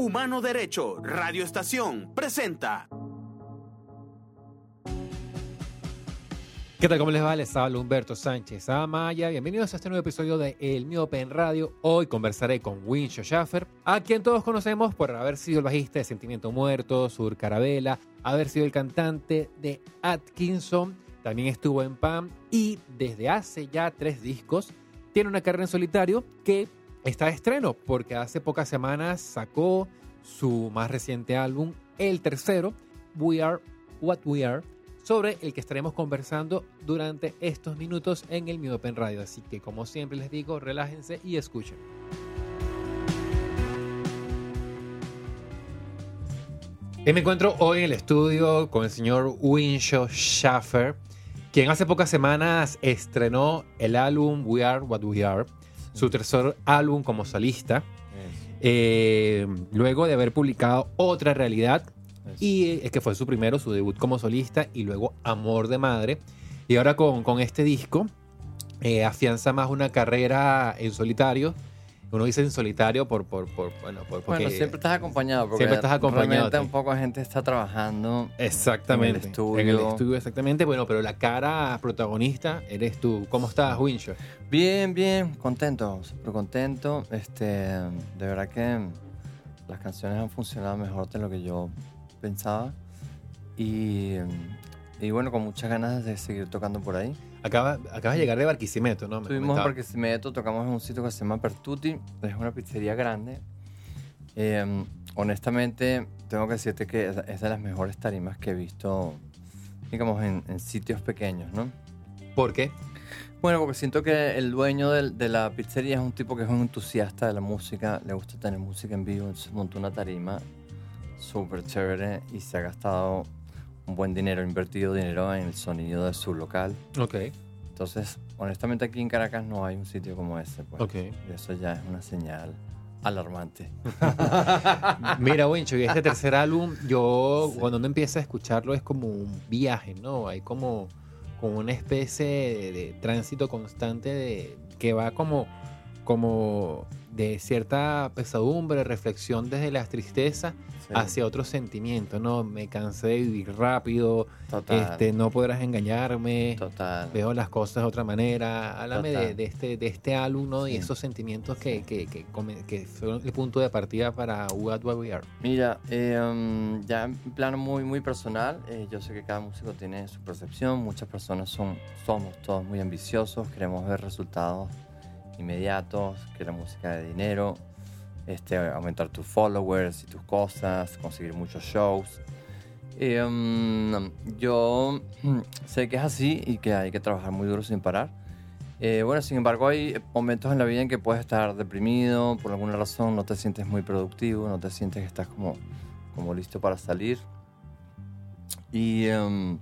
Humano Derecho, Radio Estación, presenta. ¿Qué tal? ¿Cómo les va? Les habla Humberto Sánchez Amaya. Bienvenidos a este nuevo episodio de El Miope en Radio. Hoy conversaré con Wincho Schaffer, a quien todos conocemos por haber sido el bajista de Sentimiento Muerto, Sur Carabela, haber sido el cantante de Atkinson, también estuvo en PAM y desde hace ya tres discos tiene una carrera en solitario que está de estreno porque hace pocas semanas sacó su más reciente álbum, el tercero, We Are What We Are, sobre el que estaremos conversando durante estos minutos en el Mi Open Radio. Así que como siempre les digo, relájense y escuchen. Me encuentro hoy en el estudio con el señor Winshaw Schaffer, quien hace pocas semanas estrenó el álbum We Are What We Are, su tercer álbum como solista, eh, luego de haber publicado Otra Realidad, y es que fue su primero, su debut como solista, y luego Amor de Madre. Y ahora con, con este disco eh, afianza más una carrera en solitario. Uno dice en solitario por, por, por bueno, por, porque Bueno, siempre estás acompañado. Porque siempre estás acompañado, realmente sí. un poco de gente está trabajando. Exactamente. En el estudio. En el estudio, exactamente. Bueno, pero la cara protagonista eres tú. ¿Cómo estás, Winshaw? Bien, bien, contento, súper contento. Este, de verdad que las canciones han funcionado mejor de lo que yo pensaba. Y, y bueno, con muchas ganas de seguir tocando por ahí. Acaba, acabas de llegar de Barquisimeto, ¿no? Me Estuvimos en. Barquisimeto, tocamos en un sitio que se llama Pertuti, es una pizzería grande. Eh, honestamente, tengo que decirte que es, de las mejores tarimas que he visto, digamos, en, en sitios pequeños, ¿no? ¿Por qué? Bueno, porque siento que el dueño del- de, la pizzería es un tipo que es un entusiasta de la música, le gusta tener música en vivo, entonces montó una tarima súper chévere y se ha gastado un buen dinero, invertido dinero en el sonido de su local. Ok, Entonces, honestamente aquí en Caracas no hay un sitio como ese, pues. ok. Y eso ya es una señal alarmante. Mira, Wincho, y este tercer álbum, yo Sí. cuando uno empieza a escucharlo es como un viaje, ¿no? Hay como, como una especie de, de tránsito constante de, que va como, como de cierta pesadumbre, reflexión desde la tristeza Sí, hacia otros sentimientos, ¿no? Me cansé de vivir rápido, total. este, no podrás engañarme. total. Veo las cosas de otra manera. Háblame de, de este, de este álbum, ¿no? Y esos sentimientos que, que, que, fueron el punto de partida para What We Are. Mira, eh, um, ya en plano muy, muy personal, eh, yo sé que cada músico tiene su percepción, muchas personas son, somos todos muy ambiciosos, queremos ver resultados inmediatos, que la música de dinero, este, aumentar tus followers y tus cosas, conseguir muchos shows. Um, yo sé que es así y que hay que trabajar muy duro sin parar. Eh, bueno, sin embargo, hay momentos en la vida en que puedes estar deprimido, por alguna razón no te sientes muy productivo, no te sientes que estás como, como listo para salir. Y em,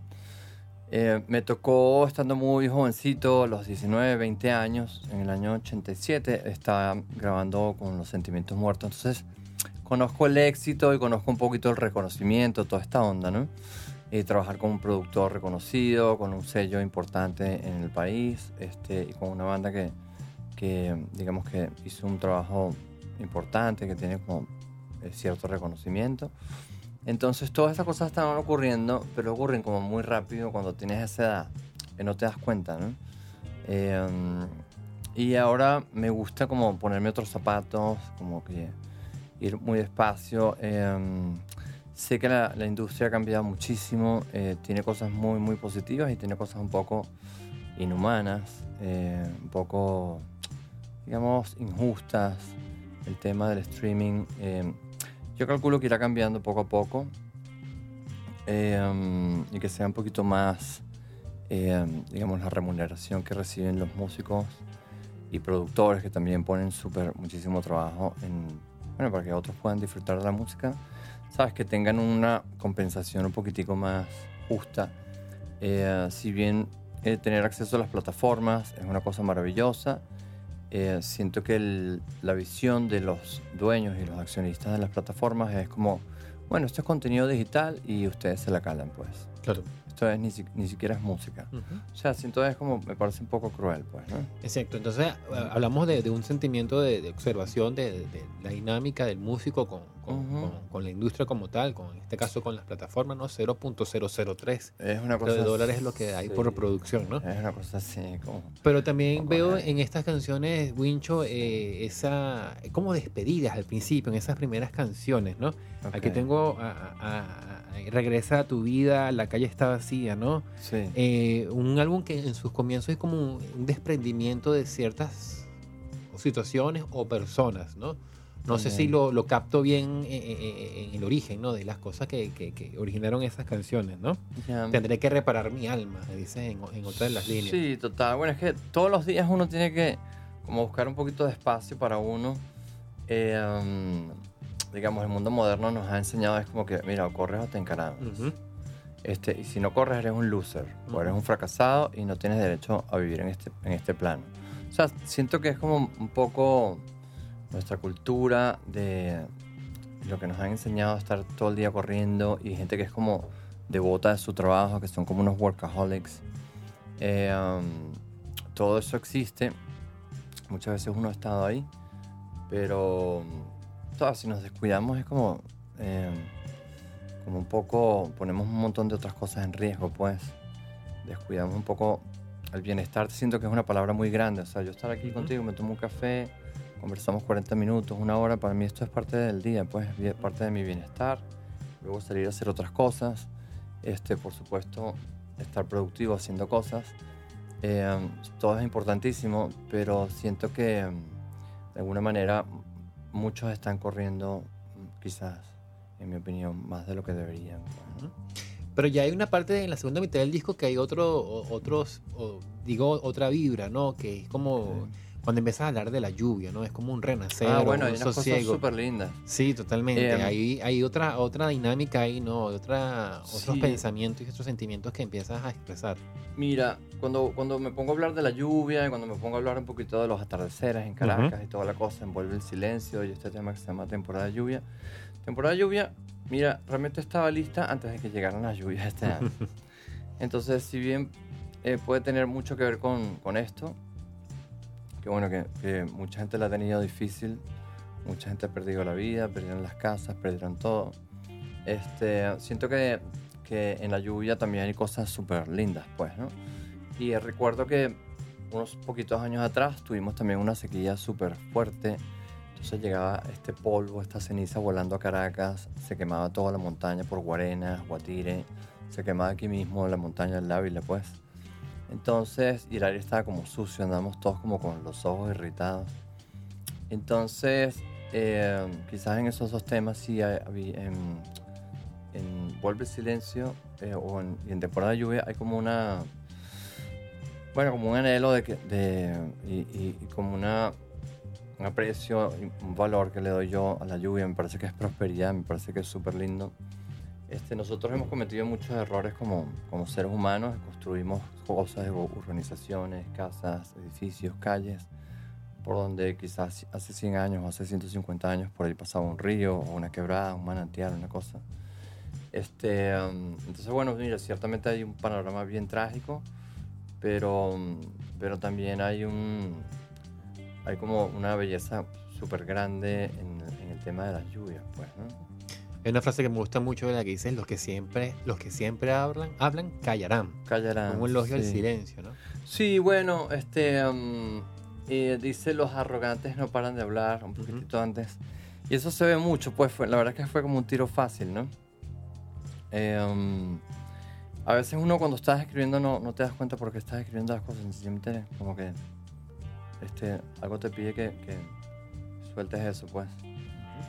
eh, me tocó, estando muy jovencito, a los 19, 20 años, en el año 87, estaba grabando con Los Sentimientos Muertos. Entonces, conozco el éxito y conozco un poquito el reconocimiento, toda esta onda, ¿no? y trabajar con un productor reconocido, con un sello importante en el país este, y con una banda que, que, digamos que hizo un trabajo importante, que tiene como eh, cierto reconocimiento. Entonces todas estas cosas están ocurriendo, pero ocurren como muy rápido cuando tienes esa edad, que no te das cuenta, ¿no? Eh, y ahora me gusta como ponerme otros zapatos, como que ir muy despacio. eh, Sé que la, industria ha cambiado muchísimo, eh, tiene cosas muy, muy positivas y tiene cosas un poco inhumanas, eh, un poco, digamos, injustas. El tema del streaming, yo calculo que irá cambiando poco a poco eh, y que sea un poquito más, eh, digamos, la remuneración que reciben los músicos y productores que también ponen súper muchísimo trabajo en, bueno, para que otros puedan disfrutar de la música sabes, que tengan una compensación un poquitico más justa. Eh, si bien eh, tener acceso a las plataformas es una cosa maravillosa, eh, siento que el- la visión de los dueños y los accionistas de las plataformas es como, bueno, esto es contenido digital y ustedes se la calan, pues. Claro. Esto es ni, si- ni siquiera es música. Ujú. O sea, siento es como, me parece un poco cruel, pues, ¿no? Exacto, entonces a- hablamos de, de un sentimiento de, de observación de, de- la dinámica del músico con, con- Ujú. con- con la industria como tal, con, en este caso con las plataformas, ¿no? 0.003 Es una cosa... de dólares es lo que hay por sí, reproducción, ¿no? Es una cosa así, como... Pero también Como veo en estas canciones, Wincho, eh, esa como despedidas al principio, en esas primeras canciones, ¿no? Aquí ok, tengo a- a- a- Regresa a tu vida, La calle está vacía, ¿no? Sí. Eh, un álbum que en sus comienzos es como un, desprendimiento de ciertas situaciones o personas, ¿no? No sé si lo, lo capto bien eh, eh, eh, en el origen, ¿no? De las cosas que, que- que originaron esas canciones, ¿no? Ya. Tendré que reparar mi alma, dices en, en otra de las líneas. Sí, total. Bueno, es que todos los días uno tiene que como buscar un poquito de espacio para uno. Eh, um, digamos, el mundo moderno nos ha enseñado es como que, mira, o corres o te encaramos. Ujú. este, y si no corres eres un loser, o Ujú. eres un fracasado y no tienes derecho a vivir en este, en este plano. O sea, siento que es como un poco nuestra cultura de lo que nos han enseñado a estar todo el día corriendo y gente que es como devota de su trabajo, que son como unos workaholics. Eh, um, todo eso existe. Muchas veces uno ha estado ahí, pero todas, si nos descuidamos es como, eh, como un poco, ponemos un montón de otras cosas en riesgo, pues. Descuidamos un poco el bienestar. Siento que es una palabra muy grande. O sea, yo estar aquí contigo, me tomo un café, conversamos 40 minutos, una hora, para mí esto es parte del día, pues, es parte de mi bienestar. Luego salir a hacer otras cosas. Este, por supuesto, estar productivo haciendo cosas. Eh, todo es importantísimo, pero siento que de alguna manera muchos están corriendo, mm, quizás, en mi opinión, más de lo que deberían. pues, ¿no? Pero ya hay una parte en la segunda mitad del disco que hay otro, otros, o digo, otra vibra, ¿no? Que es como cuando empiezas a hablar de la lluvia, ¿no? Es como un renacer, Ah, bueno, hay un unas cosas súper lindas. Sí, totalmente. Em, hay, hay otra, otra dinámica ahí, ¿no? Otra, otros Sí. pensamientos y otros sentimientos que empiezas a expresar. Mira, cuando, cuando me pongo a hablar de la lluvia y cuando me pongo a hablar un poquito de los atardeceres en Caracas y toda la cosa, envuelve el silencio y este tema que se llama temporada de lluvia. Temporada de lluvia, mira, realmente estaba lista antes de que llegaran las lluvias este año. Entonces, si bien eh, puede tener mucho que ver con, con esto, que bueno, que, que mucha gente la ha tenido difícil, mucha gente ha perdido la vida, perdieron las casas, perdieron todo. Este, siento que, que en la lluvia también hay cosas súper lindas, pues, ¿no? Y recuerdo que unos poquitos años atrás tuvimos también una sequía súper fuerte. Entonces llegaba este polvo, esta ceniza volando a Caracas, se quemaba toda la montaña por Guarenas, Guatire, se quemaba aquí mismo la montaña del Ávila, pues. Entonces, y el aire estaba como sucio, andábamos todos como con los ojos irritados. Entonces, eh, quizás en esos dos temas sí en, en Vuelve el Silencio eh, o en, Temporada de Lluvia hay como una, bueno, como un anhelo de de, y, como una, un aprecio, un valor que le doy yo a la lluvia, me parece que es prosperidad, me parece que es súper lindo. Este, nosotros hemos cometido muchos errores como, como seres humanos, construimos cosas, urbanizaciones, casas, edificios, calles, por donde quizás hace 100 años o hace 150 años por ahí pasaba un río o una quebrada, un manantial, una cosa. Este, um, entonces, bueno, mira, ciertamente hay un panorama bien trágico, pero, um, pero también hay un hay como una belleza súper grande en, en el tema de las lluvias, pues, ¿no? Hay una frase que me gusta mucho de la que dices, los que siempre, los que siempre hablan, hablan callarán. Callarán. Como un elogio al sí. silencio, ¿no? Sí, bueno, este um, eh, dice los arrogantes no paran de hablar un poquitito antes. Y eso se ve mucho, pues fue, la verdad que fue como un tiro fácil, ¿no? Eh, um, a veces uno cuando estás escribiendo no, no te das cuenta por qué estás escribiendo las cosas, sencillamente como que este, algo te pide que, que sueltes eso, pues.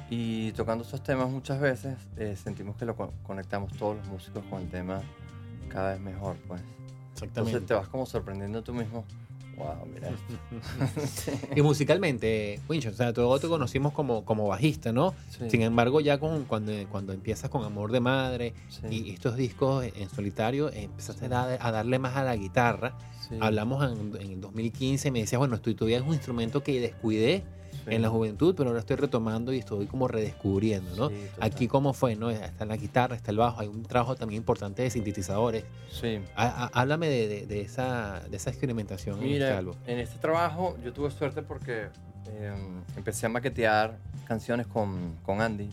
Y tocando estos temas muchas veces eh, sentimos que lo co- conectamos todos los músicos con el tema cada vez mejor, pues. Exactamente. Entonces te vas como sorprendiendo tú mismo. Wow, mira esto. Sí. Y musicalmente, Wincho, o sea, todos te conocimos como, como bajista, ¿no? Sí, Sin embargo, ya con, cuando, cuando empiezas con Amor de Madre sí, y estos discos en solitario, empezaste a, a darle más a la guitarra. Hablamos en, en el 2015 y me decías, bueno, esto todavía es un instrumento que descuidé, sí. en la juventud, pero ahora estoy retomando y estoy como redescubriendo, ¿no? Sí. Aquí cómo fue, ¿no? Está la guitarra, está el bajo, hay un trabajo también importante de sintetizadores. Sí. Há- há- Háblame de, de- de esa, de esa experimentación en este Mira, álbum. en este trabajo yo tuve suerte porque eh, empecé a maquetear canciones con, con Andy.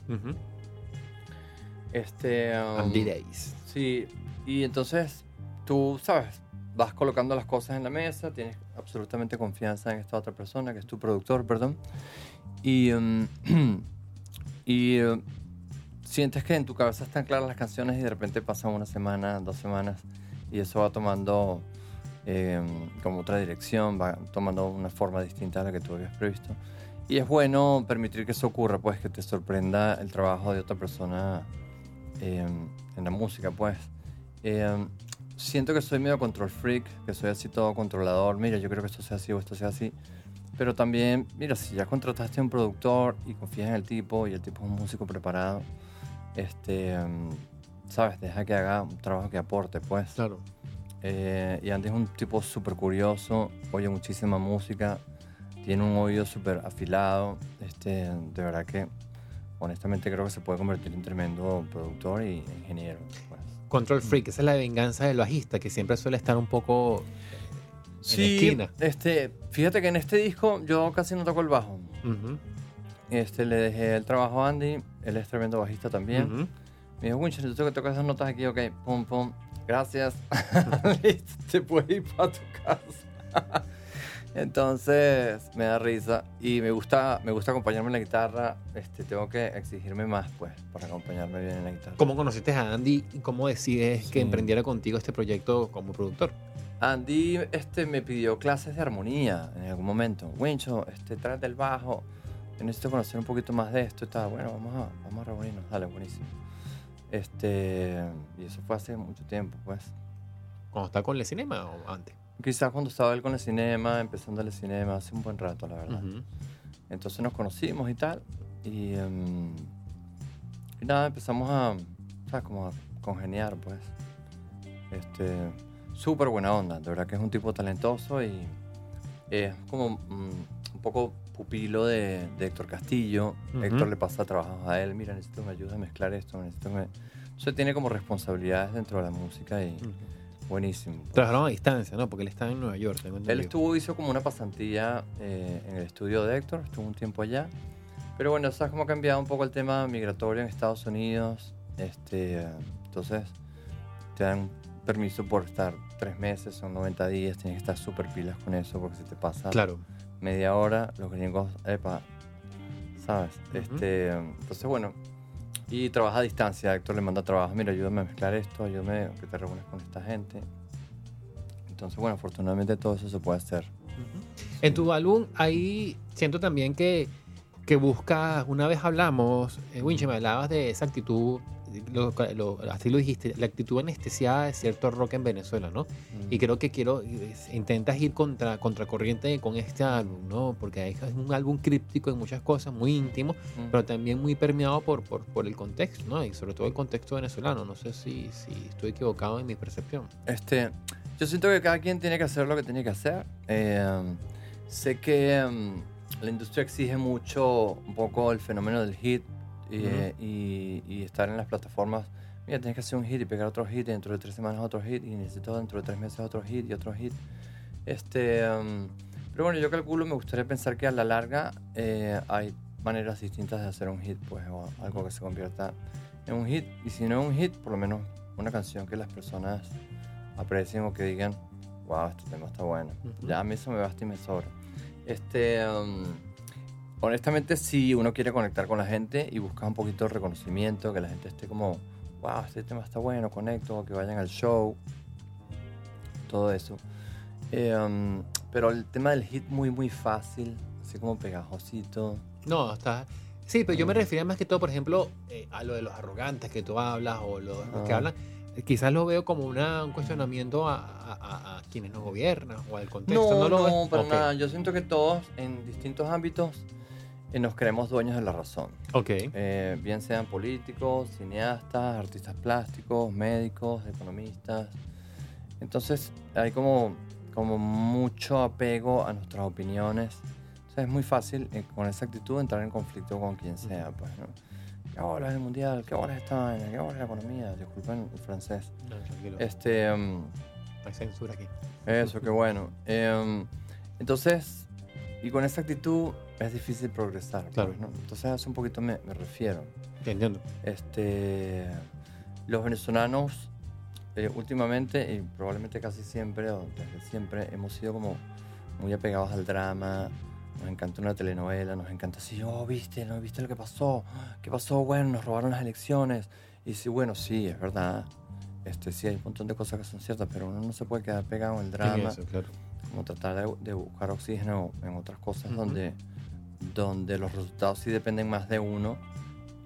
Este, um, Andy Days. Sí, y entonces tú, sabes, vas colocando las cosas en la mesa, tienes absolutamente confianza en esta otra persona, que es tu productor, perdón, y, um, y uh, sientes que en tu cabeza están claras las canciones y de repente pasan una semana, dos semanas, y eso va tomando eh, como otra dirección, va tomando una forma distinta a la que tú habías previsto. Y es bueno permitir que eso ocurra, pues que te sorprenda el trabajo de otra persona eh, en la música, pues. Eh, siento que soy medio control freak, que soy así todo controlador. Mira, yo creo que esto sea así o esto sea así. Pero también, mira, si ya contrataste a un productor y confías en el tipo y el tipo es un músico preparado, este, em, sabes, deja que haga un trabajo que aporte, pues. Claro. Eh, y Andy es un tipo súper curioso, oye muchísima música, tiene un oído súper afilado. Este, de verdad que, honestamente, creo que se puede convertir en tremendo productor y ingeniero. Control Freak, esa es la venganza del bajista, que siempre suele estar un poco en la esquina. este, fíjate que en este disco yo casi no toco el bajo. Ujú, Este, le dejé el trabajo a Andy, él es tremendo bajista también. ujú. Me dijo, Winchester, tú que tocas esas notas aquí, ok, pum, pum, gracias. Te puedes ir para tu casa. Entonces, me da risa y me gusta, me gusta acompañarme en la guitarra. Este, tengo que exigirme más, pues, para acompañarme bien en la guitarra. ¿Cómo conociste a Andy y cómo decides que Sí. emprendiera contigo este proyecto como productor? Andy este, me pidió clases de armonía en algún momento. Wincho, este, tráete el bajo. Necesito conocer un poquito más de esto tal. Bueno, vamos a, vamos a reunirnos. Dale, buenísimo. Este, y eso fue hace mucho tiempo, pues. ¿Cuando está con el cinema o antes? Quizás cuando estaba él con el cinema, empezando el cinema, hace un buen rato, la verdad. Ujú. Entonces nos conocimos y tal. Y, em, y nada, empezamos a, ¿sabes? Como a congeniar, pues. Este, súper buena onda. De verdad que es un tipo talentoso y es como mm, un poco pupilo de, de Héctor Castillo. Ujú. Héctor le pasa trabajos a él. Mira, necesito me ayudes a mezclar esto. Necesito me... Entonces tiene como responsabilidades dentro de la música y Ujú. Buenísimo. Trabajaron a distancia, ¿no? Porque él está en Nueva York. tengo Él estuvo, hizo como una pasantía eh, en el estudio de Héctor, estuvo un tiempo allá. Pero bueno, sabes cómo ha cambiado un poco el tema migratorio en Estados Unidos. Este, eh, entonces, te dan permiso por estar tres meses, son 90 días, tienes que estar súper pilas con eso porque si te pasa Claro. media hora, los gringos, epa, ¿sabes? Ujú. este, entonces, bueno, y trabaja a distancia. Héctor le manda trabajo, mira, ayúdame a mezclar esto, ayúdame que te reúnes con esta gente. Entonces, bueno, afortunadamente todo eso se puede hacer. En tu álbum ahí siento también que, que buscas, una vez hablamos, eh, Winche, me hablabas de esa actitud, lo- lo- así lo dijiste, la actitud anestesiada de cierto rock en Venezuela, ¿no? Y creo que quiero, intentas ir contra contracorriente con este álbum, ¿no? Porque es un álbum críptico en muchas cosas, muy íntimo, Mm. pero también muy permeado por, por, por el contexto, ¿no? Y sobre todo el contexto venezolano. No sé si, si estoy equivocado en mi percepción. Este, yo siento que cada quien tiene que hacer lo que tiene que hacer. Eh, sé que um, la industria exige mucho un poco el fenómeno del hit y, Ujú. eh, y- y estar en las plataformas. Mira, tienes que hacer un hit y pegar otro hit y dentro de tres semanas otro hit y necesito dentro de tres meses otro hit y otro hit. Este, um, pero bueno, yo calculo, me gustaría pensar que a la larga eh, hay maneras distintas de hacer un hit, pues, o algo que se convierta en un hit. Y si no es un hit, por lo menos una canción que las personas aprecien o que digan, wow, este tema está bueno. Ujú. Ya a mí eso me basta y me sobra. Este, um, honestamente, si uno quiere conectar con la gente y buscar un poquito de reconocimiento, que la gente esté como, wow, este tema está bueno, conecto, que vayan al show, todo eso. Eh, um, pero el tema del hit muy, muy fácil, así como pegajosito. No, está. Sí, pero yo me Mm. refería más que todo, por ejemplo, eh, a lo de los arrogantes que tú hablas o los, que hablan. eh, Quizás lo veo como una, un cuestionamiento a, a- a- quienes nos gobiernan o al contexto. No, lo no, para Ok, nada. Yo siento que todos en distintos ámbitos eh, nos creemos dueños de la razón. Ok. Eh, bien sean políticos, cineastas, artistas plásticos, médicos, economistas. Entonces hay como, como mucho apego a nuestras opiniones. Entonces es muy fácil eh, con esa actitud entrar en conflicto con quien sea, pues, ¿no? ¿Qué bola es el mundial? ¿Qué bola es esta vaina? ¿Qué bola es la economía? Disculpen el francés. No, tranquilo. Este, No hay censura aquí. eso, qué bueno. Em, entonces, y con esa actitud es difícil progresar, pues, Claro. ¿no? Entonces, eso un poquito me, me refiero. Te entiendo. Este, los venezolanos eh, últimamente y probablemente casi siempre o desde siempre hemos sido como muy apegados al drama. Nos encanta una telenovela, nos encanta así, oh, viste, no viste lo que pasó, qué pasó, bueno, nos robaron las elecciones. Y sí, bueno, sí, es verdad. Este, sí, hay un montón de cosas que son ciertas, pero uno no se puede quedar pegado en el En drama eso, claro. Como tratar de, de buscar oxígeno en otras cosas Ujú. donde, donde los resultados sí dependen más de uno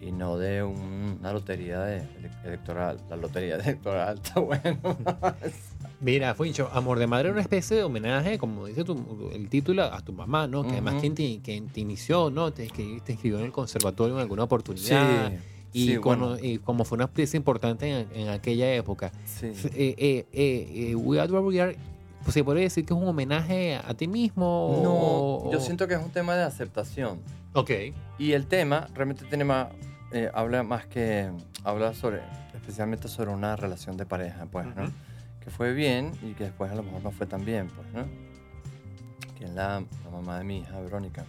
y no de un- una lotería de- ele- electoral. La lotería electoral está bueno. Mira, Fuincho, Amor de Madre era una especie de homenaje, como dice tu- el título, a tu mamá, ¿no? Que además Ujú. quien te, quien te inició, ¿no? Te, que te inscribió en el conservatorio en alguna oportunidad. y, sí, cono- bueno, y como fue una pieza importante en, en aquella época. sí. Eh, eh, eh, eh, We Are We Are, pues, se podría decir que es un homenaje a ti mismo. No, o- yo siento que es un tema de aceptación. Ok. Y el tema realmente tiene más, eh, habla más que, habla sobre, especialmente sobre una relación de pareja, pues, ¿no? Ujú. Que fue bien y que después a lo mejor no fue tan bien, pues, ¿no? Que es la, la mamá de mi hija, Verónica.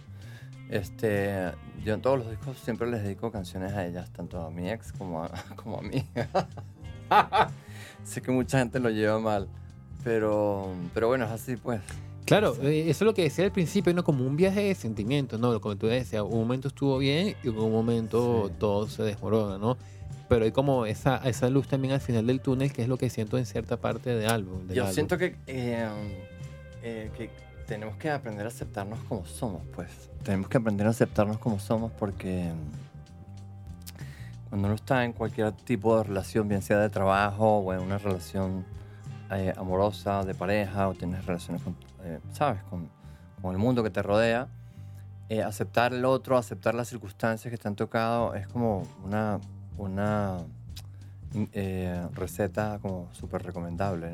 Este, yo en todos los discos siempre les dedico canciones a ellas, tanto a mi ex como a, como a mí. sé que mucha gente lo lleva mal, pero, pero bueno, es así, pues. Claro, eh, eso es lo que decía al principio, ¿no? Como un viaje de sentimientos, ¿no? Como tú decías, un momento estuvo bien y en un momento Sí. todo se desmorona, ¿no? Pero hay como esa, esa luz también al final del túnel, que es lo que siento en cierta parte del álbum. del Yo álbum. siento que, eh, eh, que tenemos que aprender a aceptarnos como somos, pues. Tenemos que aprender a aceptarnos como somos porque mm, cuando uno está en cualquier tipo de relación, bien sea de trabajo o en una relación eh, amorosa, de pareja, o tienes relaciones con, eh, ¿sabes? Con, con el mundo que te rodea, eh, aceptar el otro, aceptar las circunstancias que te han tocado, es como una, una receta como súper recomendable.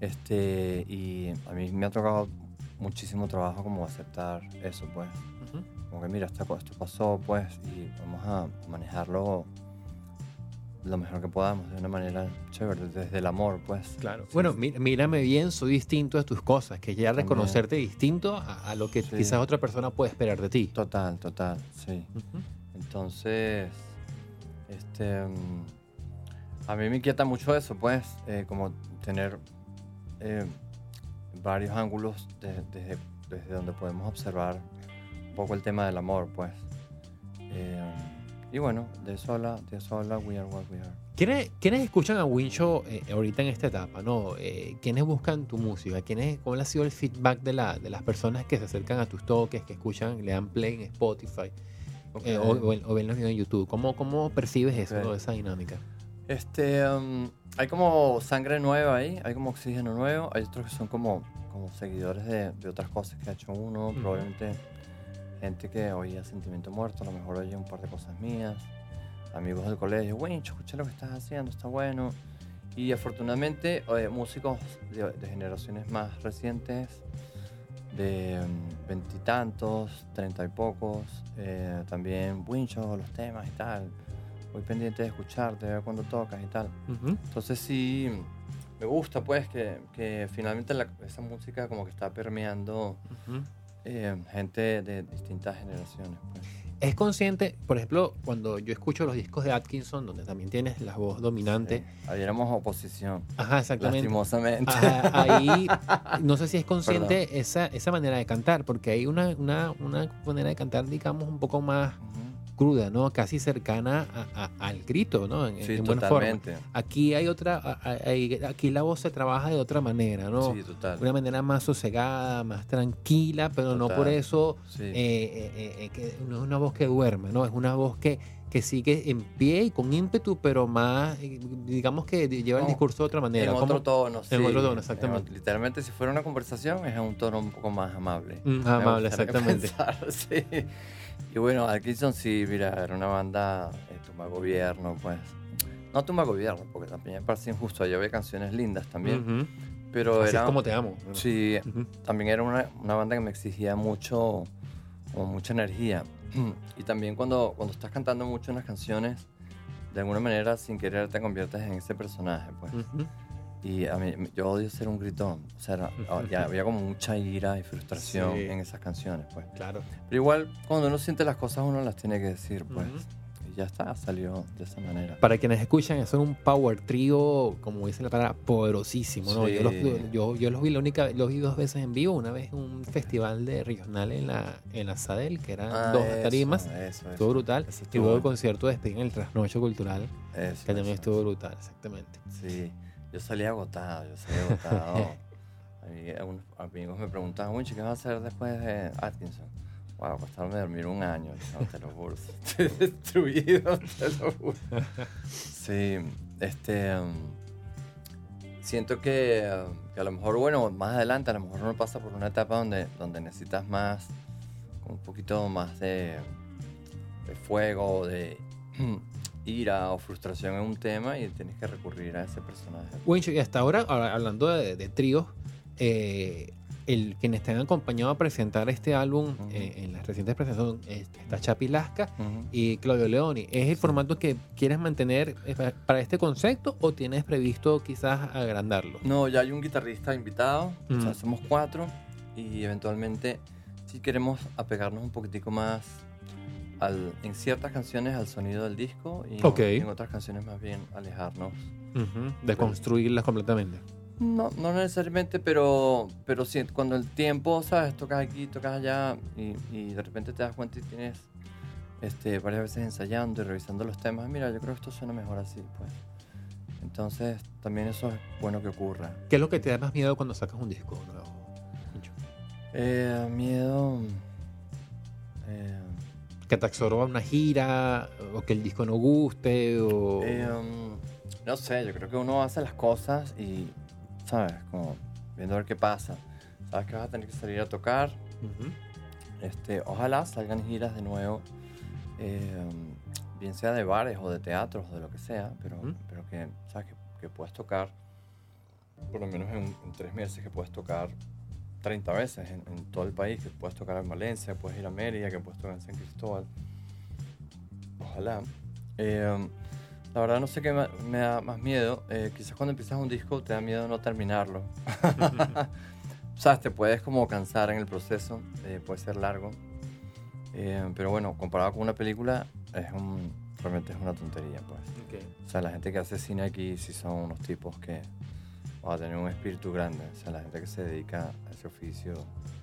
Este, y a mí me ha tocado muchísimo trabajo como aceptar eso, pues. Ujú. Como que mira, esta co- esto pasó, pues, y vamos a manejarlo lo mejor que podamos, de una manera chévere, desde el amor, pues. Claro. Sí, bueno, mí- mírame bien, soy distinto a tus cosas, que ya También. reconocerte distinto a, a lo que Sí. quizás otra persona puede esperar de ti. Total, total, sí. Entonces, este, mm, a mí me inquieta mucho eso, pues, eh, como tener eh, varios ángulos de- desde, desde donde podemos observar un poco el tema del amor, pues. Eh, y bueno, de eso habla, de eso habla We Are What We Are. ¿Quiénes, quiénes escuchan a Wincho eh, ahorita en esta etapa? ¿no? Eh, ¿Quiénes buscan tu música? ¿Quiénes, ¿Cuál ha sido el feedback de, la, de las personas que se acercan a tus toques, que escuchan, le dan play en Spotify eh, o, o o ven los videos en YouTube? ¿Cómo, cómo percibes eso, Ok. no? esa dinámica? Este, um, hay como sangre nueva ahí, hay como oxígeno nuevo, hay otros que son como, como seguidores de, de otras cosas que ha hecho uno, Ujú. probablemente gente que oía Sentimiento Muerto, a lo mejor oye un par de cosas mías, amigos del colegio, Wincho, escuché lo que estás haciendo, está bueno. Y afortunadamente eh, músicos de, de generaciones más recientes, de veintitantos, treinta y pocos, eh, también Wincho, los temas y tal, muy pendiente de escucharte, de ver cuando tocas y tal. Entonces sí, me gusta pues que, que finalmente la- esa música como que está permeando. Eh, gente de distintas generaciones. pues. Es consciente, por ejemplo, cuando yo escucho los discos de Atkinson, donde también tienes la voz dominante. Sí, Ahí éramos oposición, Ajá, exactamente. lastimosamente. Ajá, ahí no sé si es consciente esa, esa manera de cantar, porque hay una, una, una manera de cantar, digamos, un poco más. Cruda, ¿no? Casi cercana a- a- al grito, ¿no? En, Sí, en buena forma. totalmente. Aquí hay otra, hay- aquí la voz se trabaja de otra manera, ¿no? Sí, total. Una manera más sosegada, más tranquila, pero no por eso Sí. eh, eh, eh, que no es una voz que duerme, ¿no? Es una voz que, que sigue en pie y con ímpetu, pero más, digamos que lleva el discurso de otra manera. en ¿Cómo? otro tono, sí. En otro tono, En- exactamente. literalmente, si fuera una conversación, es en un tono un poco más amable. Mm, amable, exactamente. pensar, sí. Y bueno, Atkinson sí, mira, era una banda, eh, Tumba Gobierno, pues. No Tumba Gobierno, porque también me parece injusto. Allá había canciones lindas también. Ujú. Pero Así era. es como te amo. Sí, Ujú. también era una, una banda que me exigía mucho como mucha energía. y también cuando, cuando estás cantando mucho unas canciones, de alguna manera sin querer te conviertes en ese personaje, pues. Ujú. Y a mí, yo odio ser un gritón. O sea, ah, ya había como mucha ira y frustración Sí. en esas canciones, pues. Claro. Pero igual, cuando uno siente las cosas, uno las tiene que decir, pues. Ujú. Y ya está, salió de esa manera. Para quienes escuchan, eso es un power trio, como dice la palabra, poderosísimo, ¿no? Sí. Yo, los, yo, yo los vi la única, los vi dos veces en vivo, una vez en un festival de regional en la, en la Sadel, que eran Ah, dos eso, tarimas, Eso, eso. estuvo brutal. Eso Y estuvo luego el concierto de despedida en el Trasnocho Cultural, que también estuvo brutal, exactamente. Sí, yo salí agotado, yo salí agotado. A mí, algunos amigos me preguntaban, Winchi, ¿qué vas a hacer después de Atkinson? Wow, acostarme a dormir un año, no te lo juro. Estoy destruido, te lo juro. Sí, este. um, siento que, que a lo mejor, bueno, más adelante, a lo mejor uno pasa por una etapa donde, donde necesitas más, un poquito más de, de fuego, de ira o frustración en un tema y tienes que recurrir a ese personaje. Wincho, y hasta ahora, hablando de, de tríos, eh, el, quienes te han acompañado a presentar este álbum Ujú. eh, en las recientes presentaciones está Chapi Lasca Ujú. y Claudio Leoni. ¿Es el formato que quieres mantener eh, pa- para este concepto o tienes previsto quizás agrandarlo? No, ya hay un guitarrista invitado, o sea, Mm. somos cuatro y eventualmente sí queremos apegarnos un poquitico más al, en ciertas canciones al sonido del disco y en- Ok. en otras canciones más bien alejarnos. Ujú, De construirlas completamente. No, no necesariamente, pero, pero sí, cuando el tiempo, ¿sabes? Tocas aquí, tocas allá y, y de repente te das cuenta y tienes este, varias veces ensayando y revisando los temas. Mira, yo creo que esto suena mejor así, pues. Entonces, también eso es bueno que ocurra. ¿Qué es lo que te da más miedo cuando sacas un disco nuevo? Eh, miedo. eh, ¿Que te absorba una gira o que el disco no guste o... eh, um, no sé, yo creo que uno hace las cosas y, ¿sabes? Como viendo a ver qué pasa. Sabes que vas a tener que salir a tocar. Ujú. Este, ojalá salgan giras de nuevo, eh, bien sea de bares o de teatros o de lo que sea, pero, Ujú. pero que, ¿sabes? Que, que puedas tocar, por lo menos en, en tres meses, que puedes tocar 30 veces en, en todo el país, que puedes tocar en Valencia, puedes ir a Mérida, que puedes tocar en San Cristóbal. Ojalá. Eh, la verdad no sé qué me da más miedo. eh, quizás cuando empiezas un disco te da miedo no terminarlo. ¿Sabes? Te puedes como cansar en el proceso, eh, puede ser largo. Eh, pero bueno, comparado con una película, es un, realmente es una tontería, pues. Ok. O sea, la gente que hace cine aquí sí son unos tipos que van a tener un espíritu grande. O sea, la gente que se dedica a ese oficio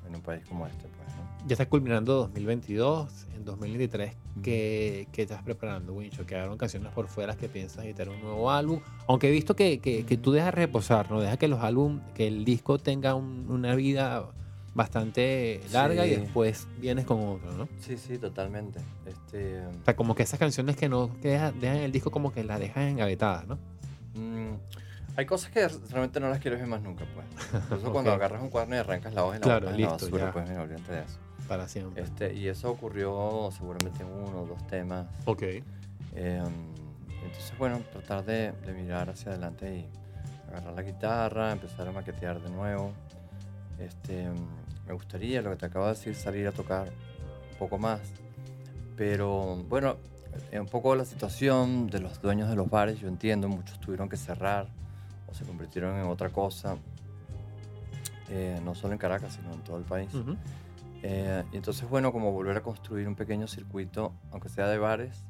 en un país como este, pues, ¿no? Ya estás culminando 2022, en 2023, ¿qué, qué estás preparando, Wincho? ¿Quedaron canciones por fuera que piensas editar un nuevo álbum? Aunque he visto que, que, que tú dejas reposar, ¿no? Deja que los álbumes, que el disco tenga un- una vida bastante larga y Sí. después vienes con otro, ¿no? Sí, sí, totalmente. Este, O sea, como que esas canciones que no que deja- dejan el disco como que las dejas engavetadas, ¿no? mm, hay cosas que realmente no las quieres ver más nunca, pues. Incluso cuando Ok. agarras un cuaderno y arrancas la hoja y la Claro, botas en la listo, basura, ya. pues mira, olvídate de eso. Para siempre. Este, y eso ocurrió seguramente en uno o dos temas. Ok. Eh, entonces, bueno, tratar de, de mirar hacia adelante y agarrar la guitarra, empezar a maquetear de nuevo. Este, me gustaría, lo que te acabo de decir, salir a tocar un poco más. Pero bueno, eh, un poco la situación de los dueños de los bares, yo entiendo, muchos tuvieron que cerrar o se convirtieron en otra cosa, eh, no solo en Caracas, sino en todo el país. Eh, y entonces, bueno, como volver a construir un pequeño circuito, aunque sea de bares,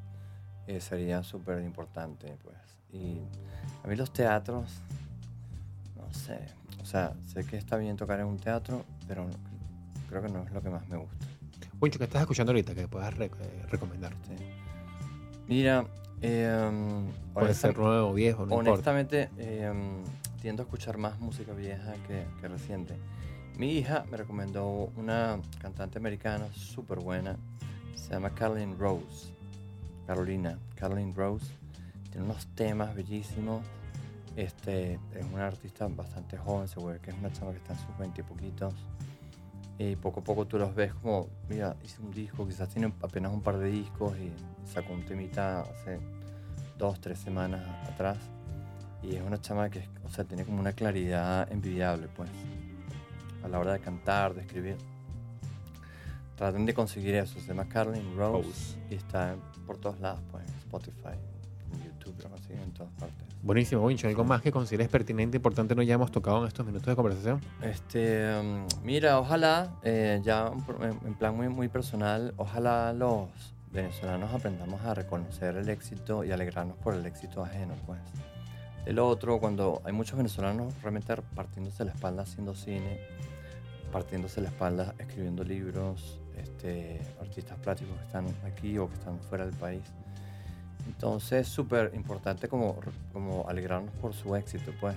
eh, sería súper importante, pues. Y a mí los teatros, no sé, o sea, sé que está bien tocar en un teatro, pero no- creo que no es lo que más me gusta. Wincho, ¿qué estás escuchando ahorita que puedas rec- eh, recomendar? ¿sí? Mira, eh, Puede ser nuevo o viejo, no honestamente, eh, tiendo a escuchar más música vieja que, que reciente. Mi hija me recomendó una cantante americana súper buena, se llama Caroline Rose. Carolina, Caroline Rose. Tiene unos temas bellísimos. Este, es una artista bastante joven, se ve que es una chama que está en sus 20 y poquitos. Y poco a poco tú los ves como, mira, hice un disco, quizás tiene apenas un par de discos y sacó un temita hace dos, tres semanas atrás. Y es una chama que, o sea, tiene como una claridad envidiable, pues, a la hora de cantar, de escribir. traten de conseguir eso. Se llama Carlin Rose, Rose. y está por todos lados, pues, en Spotify, YouTube, lo en todas partes. Buenísimo, Wincho. ¿Algo más que consideres pertinente, importante, no hayamos tocado en estos minutos de conversación? Este, mm, mira, ojalá, eh, ya en plan muy, muy personal, ojalá los venezolanos aprendamos a reconocer el éxito y alegrarnos por el éxito ajeno, pues. El otro, cuando hay muchos venezolanos realmente partiéndose la espalda haciendo cine, partiéndose la espalda escribiendo libros, este, artistas plásticos que están aquí o que están fuera del país. Entonces es súper importante como, como alegrarnos por su éxito, pues.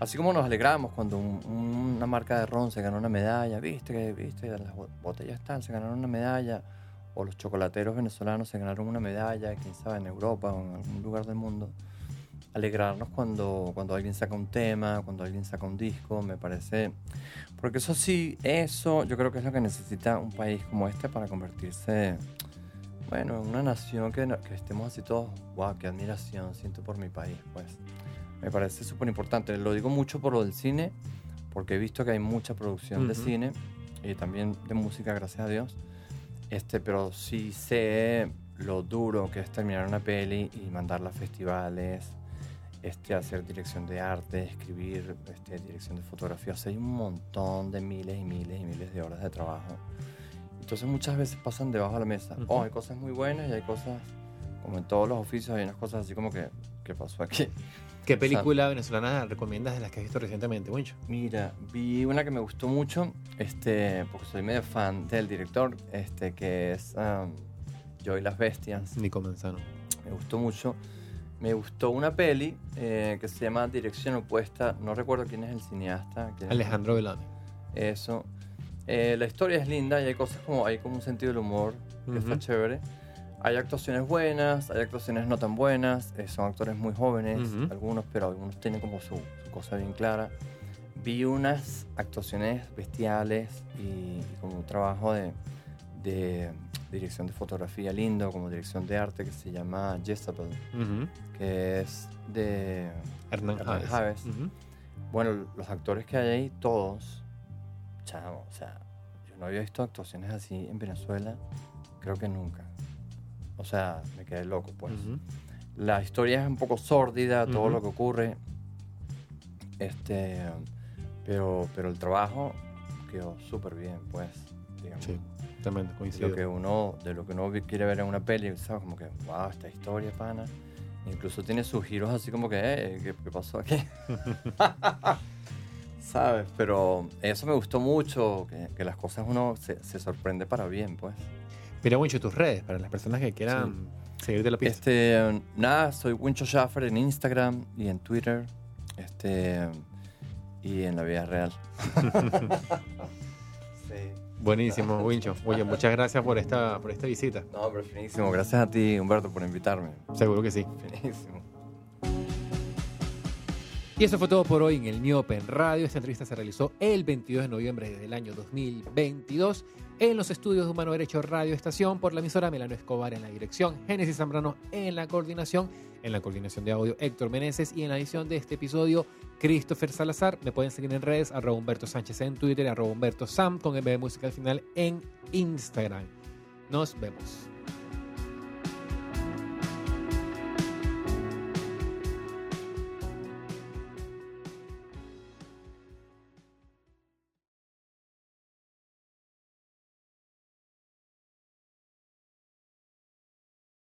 Así como nos alegramos cuando un- un- una marca de ron se ganó una medalla, viste viste las bo- botellas tal se ganaron una medalla, o los chocolateros venezolanos se ganaron una medalla, quién sabe, en Europa o en algún lugar del mundo. Alegrarnos cuando, cuando alguien saca un tema, cuando alguien saca un disco, me parece. Porque eso sí, eso yo creo que es lo que necesita un país como este para convertirse, bueno, en una nación que, que estemos así todos, wow, qué admiración siento por mi país, pues. Me parece súper importante. Lo digo mucho por lo del cine, porque he visto que hay mucha producción de Ujú. cine y también de música, gracias a Dios. Este, pero sí sé lo duro que es terminar una peli y mandarla a festivales, este, hacer dirección de arte, escribir este, dirección de fotografía. O sea, hay un montón de miles y miles y miles de horas de trabajo. Entonces muchas veces pasan debajo de la mesa. Oh, hay cosas muy buenas y hay cosas, como en todos los oficios, hay unas cosas así como que, ¿qué pasó aquí? ¿Qué película venezolana recomiendas de las que has visto recientemente, Wincho? Mira, vi una que me gustó mucho, este, porque soy medio fan del director, este, que es um, Yo y las Bestias. Nico Manzano. Me gustó mucho. Me gustó una peli eh, que se llama Dirección Opuesta. No recuerdo quién es el cineasta. Alejandro Velone. Eso. Eh, la historia es linda y hay cosas como, hay como un sentido del humor que está Ujú. chévere. Hay actuaciones buenas, hay actuaciones no tan buenas. eh, son actores muy jóvenes, Ujú. algunos, pero algunos tienen como su, su cosa bien clara. Vi unas actuaciones bestiales y, y como un trabajo de, de dirección de fotografía lindo, como dirección de arte que se llama Jezebel, Ujú. que es de Hernán Javes. Javes. Ujú. bueno, los actores que hay ahí, todos, chamo, o sea, yo no había visto actuaciones así en Venezuela, creo que nunca. O sea, me quedé loco, pues. Ujú. La historia es un poco sórdida, todo Ujú. lo que ocurre, este, pero, pero el trabajo quedó súper bien, pues, digamos. Sí, De coincido. lo que uno, de lo que uno quiere ver en una peli, ¿sabes? Como que, wow, esta historia, pana. Incluso tiene sus giros así como que, eh, ¿qué, qué pasó aquí? ¿Sabes? Pero eso me gustó mucho, que, que las cosas uno se, se sorprende para bien, pues. Mira, Wincho, tus redes, para las personas que quieran seguir de la pista. Este, nada, soy Wincho Schaffer en Instagram y en Twitter. Este, y en la vida real. sí. Buenísimo, Wincho. Oye, muchas gracias por esta, por esta visita. No, pero finísimo. Gracias a ti, Humberto, por invitarme. Seguro que sí. Finísimo. Y eso fue todo por hoy en el New Open Radio. Esta entrevista se realizó el 22 de noviembre del año 2022 en los estudios de Humano Derecho Radio Estación por la emisora Melano Escobar en la dirección, Génesis Zambrano en la coordinación, en la coordinación de audio Héctor Meneses y en la edición de este episodio Christopher Salazar. Me pueden seguir en redes arroba Humberto Sánchez en Twitter, arroba Humberto Sam con MB Música al final en Instagram. Nos vemos.